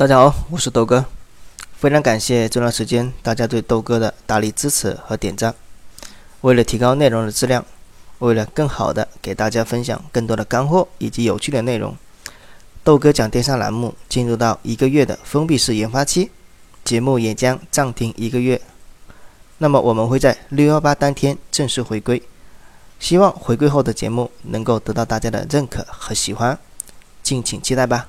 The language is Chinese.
大家好我是豆哥。非常感谢这段时间大家对豆哥的大力支持和点赞。为了提高内容的质量为了更好的给大家分享更多的干货以及有趣的内容豆哥讲电商栏目进入到一个月的封闭式研发期节目也将暂停一个月。那么我们会在六幺八当天正式回归希望回归后的节目能够得到大家的认可和喜欢敬请期待吧。